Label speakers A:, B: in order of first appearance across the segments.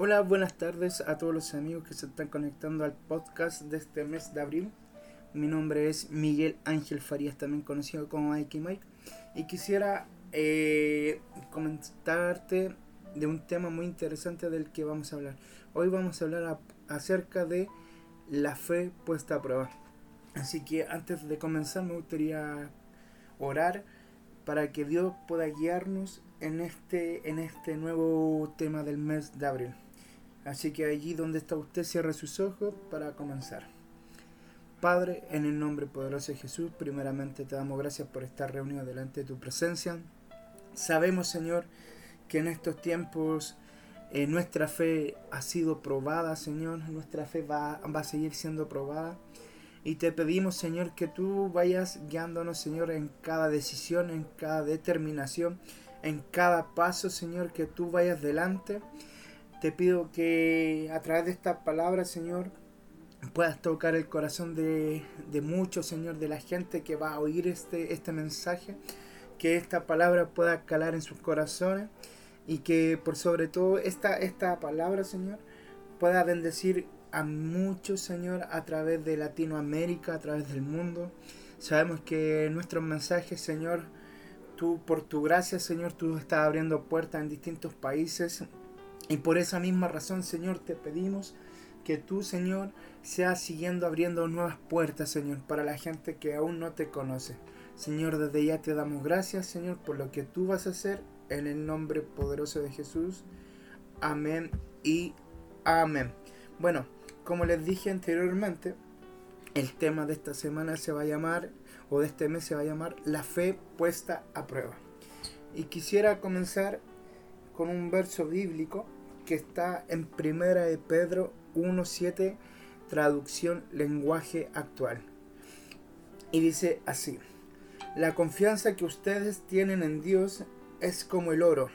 A: Hola, buenas tardes a todos los amigos que se están conectando al podcast de este mes de abril. Mi nombre es Miguel Ángel Farías, también conocido como Mikey Mike, y quisiera eh, comentarte de un tema muy interesante del que vamos a hablar. Hoy vamos a hablar acerca de la fe puesta a prueba. Así que antes de comenzar me gustaría orar para que Dios pueda guiarnos en este, en este nuevo tema del mes de abril. Así que allí donde está usted, cierre sus ojos para comenzar. Padre, en el nombre poderoso de Jesús, primeramente te damos gracias por estar reunido delante de tu presencia. Sabemos, Señor, que en estos tiempos eh, nuestra fe ha sido probada, Señor. Nuestra fe va, va a seguir siendo probada. Y te pedimos, Señor, que tú vayas guiándonos, Señor, en cada decisión, en cada determinación, en cada paso, Señor, que tú vayas delante. Te pido que a través de esta palabra, Señor, puedas tocar el corazón de, de muchos, Señor, de la gente que va a oír este, este mensaje. Que esta palabra pueda calar en sus corazones y que por sobre todo esta, esta palabra, Señor, pueda bendecir a muchos, Señor, a través de Latinoamérica, a través del mundo. Sabemos que nuestros mensajes, Señor, tú por tu gracia, Señor, tú estás abriendo puertas en distintos países. Y por esa misma razón, Señor, te pedimos que tú, Señor, seas siguiendo abriendo nuevas puertas, Señor, para la gente que aún no te conoce. Señor, desde ya te damos gracias, Señor, por lo que tú vas a hacer en el nombre poderoso de Jesús. Amén y amén. Bueno, como les dije anteriormente, el tema de esta semana se va a llamar, o de este mes se va a llamar, la fe puesta a prueba. Y quisiera comenzar con un verso bíblico que está en Primera de Pedro 1.7, traducción lenguaje actual. Y dice así, la confianza que ustedes tienen en Dios es como el oro.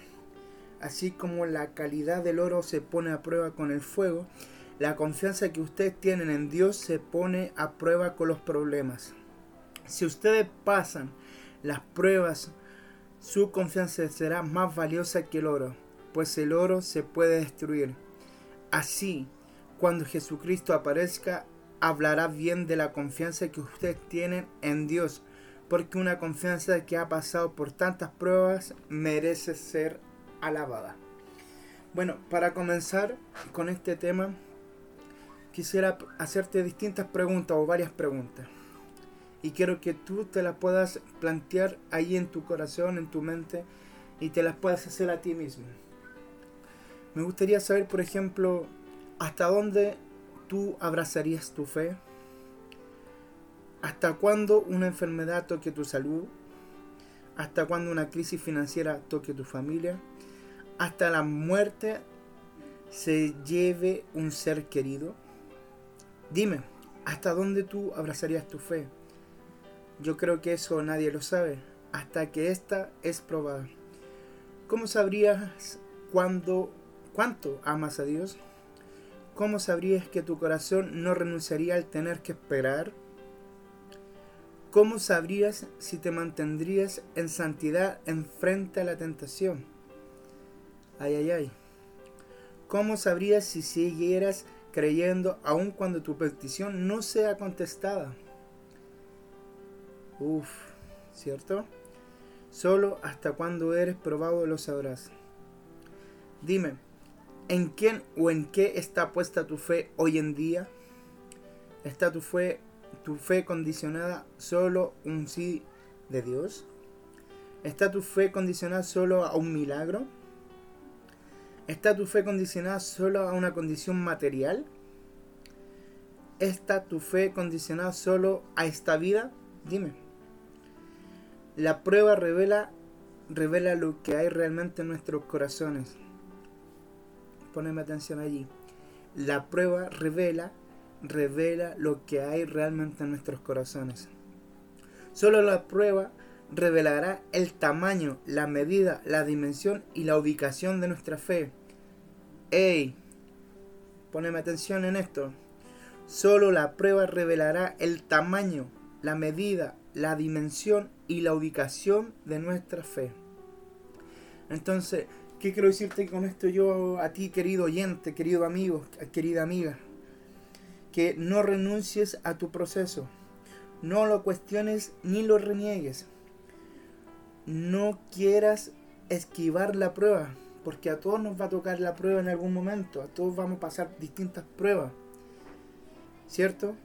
A: Así como la calidad del oro se pone a prueba con el fuego, la confianza que ustedes tienen en Dios se pone a prueba con los problemas. Si ustedes pasan las pruebas, su confianza será más valiosa que el oro, pues el oro se puede destruir. Así, cuando Jesucristo aparezca, hablará bien de la confianza que ustedes tienen en Dios, porque una confianza que ha pasado por tantas pruebas merece ser alabada. Bueno, para comenzar con este tema, quisiera hacerte distintas preguntas o varias preguntas. Y quiero que tú te las puedas plantear ahí en tu corazón, en tu mente, y te las puedas hacer a ti mismo. Me gustaría saber, por ejemplo, hasta dónde tú abrazarías tu fe. ¿Hasta cuándo una enfermedad toque tu salud? ¿Hasta cuándo una crisis financiera toque tu familia? ¿Hasta la muerte se lleve un ser querido? Dime, ¿hasta dónde tú abrazarías tu fe? Yo creo que eso nadie lo sabe, hasta que esta es probada. ¿Cómo sabrías cuándo, cuánto amas a Dios? ¿Cómo sabrías que tu corazón no renunciaría al tener que esperar? ¿Cómo sabrías si te mantendrías en santidad en frente a la tentación? Ay, ay, ay. ¿Cómo sabrías si siguieras creyendo aun cuando tu petición no sea contestada? Uf, ¿cierto? Solo hasta cuando eres probado lo sabrás. Dime, ¿en quién o en qué está puesta tu fe hoy en día? ¿Está tu fe tu fe condicionada solo un sí de Dios? ¿Está tu fe condicionada solo a un milagro? ¿Está tu fe condicionada solo a una condición material? ¿Está tu fe condicionada solo a esta vida? Dime. La prueba revela, revela lo que hay realmente en nuestros corazones. Poneme atención allí. La prueba revela revela lo que hay realmente en nuestros corazones. Solo la prueba revelará el tamaño, la medida, la dimensión y la ubicación de nuestra fe. ¡Ey! Poneme atención en esto. Solo la prueba revelará el tamaño, la medida, la dimensión y la ubicación de nuestra fe. Entonces, ¿Qué quiero decirte con esto yo a ti, querido oyente, querido amigo, querida amiga? Que no renuncies a tu proceso. No lo cuestiones ni lo reniegues. No quieras esquivar la prueba, porque a todos nos va a tocar la prueba en algún momento. A todos vamos a pasar distintas pruebas. ¿Cierto?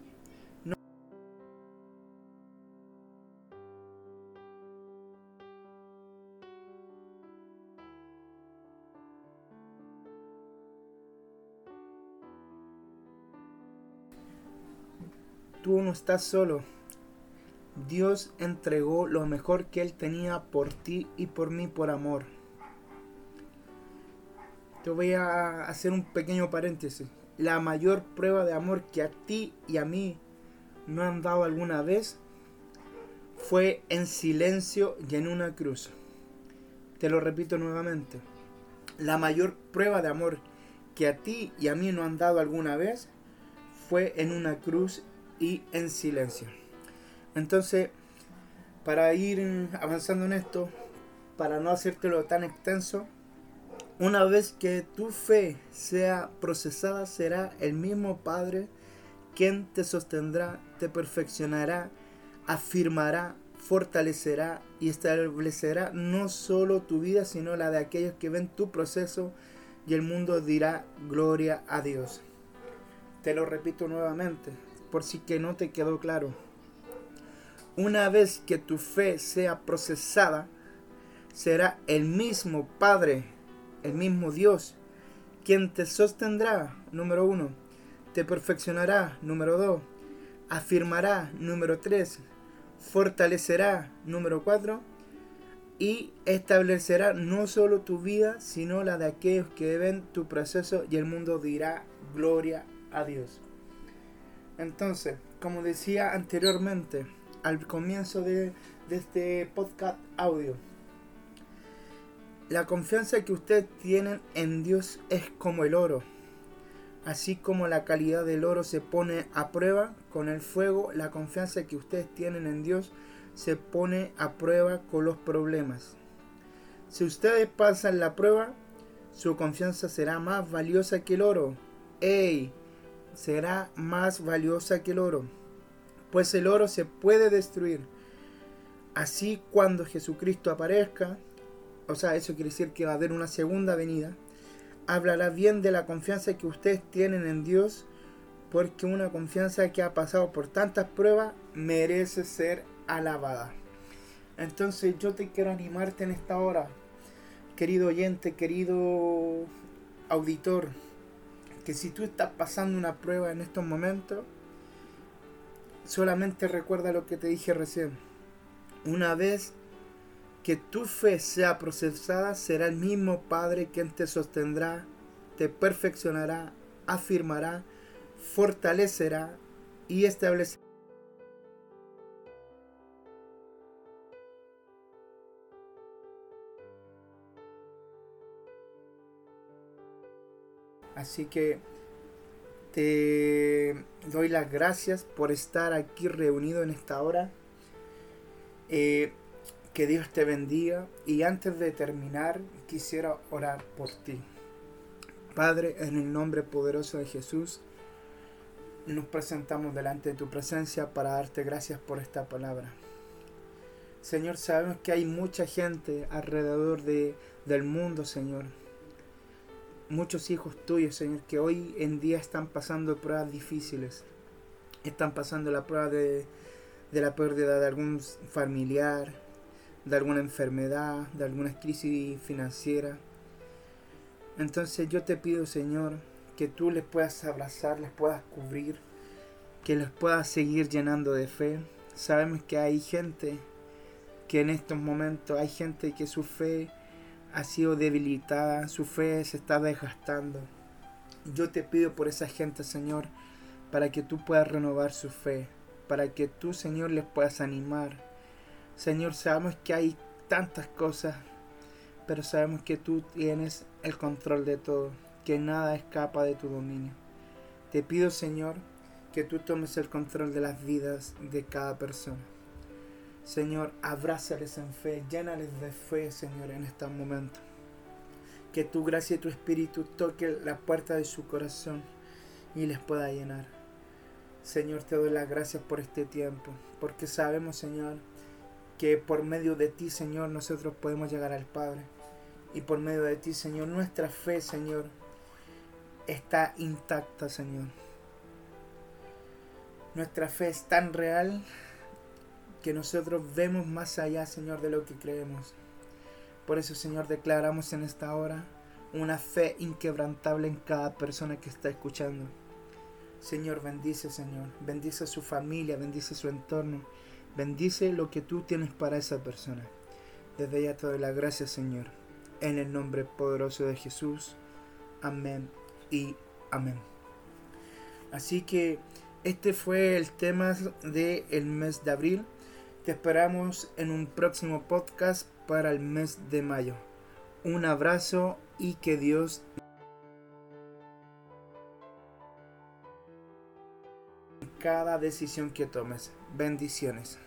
A: Tú no estás solo. Dios entregó lo mejor que Él tenía por ti y por mí por amor. Te voy a hacer un pequeño paréntesis. La mayor prueba de amor que a ti y a mí no han dado alguna vez fue en silencio y en una cruz. Te lo repito nuevamente. La mayor prueba de amor que a ti y a mí no han dado alguna vez fue en una cruz y en silencio. Entonces, para ir avanzando en esto, para no hacértelo tan extenso, una vez que tu fe sea procesada, será el mismo Padre quien te sostendrá, te perfeccionará, afirmará, fortalecerá y establecerá no solo tu vida, sino la de aquellos que ven tu proceso y el mundo dirá gloria a Dios. Te lo repito nuevamente, por si que no te quedó claro. Una vez que tu fe sea procesada, será el mismo Padre, el mismo Dios, quien te sostendrá, número uno, te perfeccionará, número dos, afirmará, número tres, fortalecerá, número cuatro, y establecerá no solo tu vida, sino la de aquellos que ven tu proceso y el mundo dirá gloria a Dios. Entonces, como decía anteriormente, al comienzo de, este podcast audio, la confianza que ustedes tienen en Dios es como el oro. Así como la calidad del oro se pone a prueba con el fuego, la confianza que ustedes tienen en Dios se pone a prueba con los problemas. Si ustedes pasan la prueba, su confianza será más valiosa que el oro. ¡Ey! Será más valiosa que el oro, pues el oro se puede destruir. Así cuando Jesucristo aparezca, o sea, eso quiere decir que va a haber una segunda venida, hablará bien de la confianza que ustedes tienen en Dios, porque una confianza que ha pasado por tantas pruebas merece ser alabada. Entonces yo te quiero animarte en esta hora, querido oyente, querido auditor, que si tú estás pasando una prueba en estos momentos, solamente recuerda lo que te dije recién. Una vez que tu fe sea procesada, será el mismo Padre quien te sostendrá, te perfeccionará, afirmará, fortalecerá y establecerá. Así que te doy las gracias por estar aquí reunido en esta hora. Eh, que Dios te bendiga. Y antes de terminar, quisiera orar por ti. Padre, en el nombre poderoso de Jesús, nos presentamos delante de tu presencia para darte gracias por esta palabra. Señor, sabemos que hay mucha gente alrededor de, del mundo, Señor, muchos hijos tuyos, Señor, que hoy en día están pasando pruebas difíciles. Están pasando la prueba de, la pérdida de algún familiar, de alguna enfermedad, de alguna crisis financiera. Entonces yo te pido, Señor, que tú les puedas abrazar, les puedas cubrir, que les puedas seguir llenando de fe. Sabemos que hay gente que en estos momentos hay gente que su fe ha sido debilitada, su fe se está desgastando. Yo te pido por esa gente, Señor, para que tú puedas renovar su fe, para que tú, Señor, les puedas animar. Señor, sabemos que hay tantas cosas, pero sabemos que tú tienes el control de todo, que nada escapa de tu dominio. Te pido, Señor, que tú tomes el control de las vidas de cada persona. Señor, abrázales en fe, llénales de fe, Señor, en este momento. que tu gracia y tu espíritu toque la puerta de su corazón y les pueda llenar. Señor, te doy las gracias por este tiempo, porque sabemos, Señor, que por medio de ti, Señor, nosotros podemos llegar al Padre. Y por medio de ti, Señor, nuestra fe, Señor, está intacta, Señor. Nuestra fe es tan real que nosotros vemos más allá, Señor, de lo que creemos. Por eso, Señor, declaramos en esta hora una fe inquebrantable en cada persona que está escuchando. Señor, bendice, Señor. Bendice a su familia, bendice su entorno. Bendice lo que tú tienes para esa persona. Desde ya te doy la gracia, Señor. En el nombre poderoso de Jesús. Amén y amén. Así que este fue el tema del el mes de abril. Te esperamos en un próximo podcast para el mes de mayo. Un abrazo y que Dios cada decisión que tomes. Bendiciones.